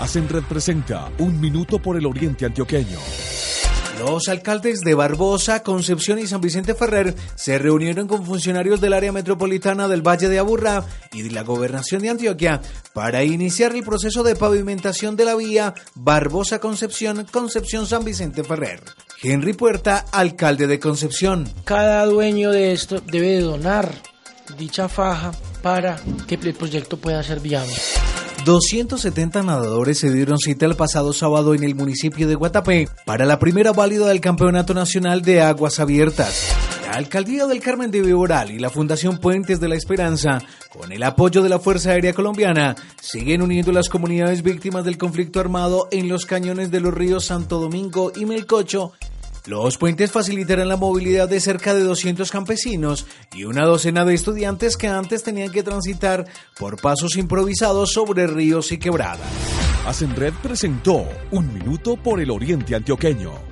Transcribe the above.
Hacen Red presenta Un Minuto por el Oriente Antioqueño. Los alcaldes de Barbosa, Concepción y San Vicente Ferrer se reunieron con funcionarios del área metropolitana del Valle de Aburrá y de la Gobernación de Antioquia para iniciar el proceso de pavimentación de la vía Barbosa-Concepción, Concepción-San Vicente Ferrer. Henry Puerta, alcalde de Concepción. Cada dueño de esto debe donar dicha faja para que el proyecto pueda ser viable. 270 nadadores se dieron cita el pasado sábado en el municipio de Guatapé para la primera válida del Campeonato Nacional de Aguas Abiertas. La Alcaldía del Carmen de Viboral y la Fundación Puentes de la Esperanza, con el apoyo de la Fuerza Aérea Colombiana, siguen uniendo las comunidades víctimas del conflicto armado en los cañones de los ríos Santo Domingo y Melcocho los puentes facilitarán la movilidad de cerca de 200 campesinos y una docena de estudiantes que antes tenían que transitar por pasos improvisados sobre ríos y quebradas. Hacen Red presentó Un Minuto por el Oriente Antioqueño.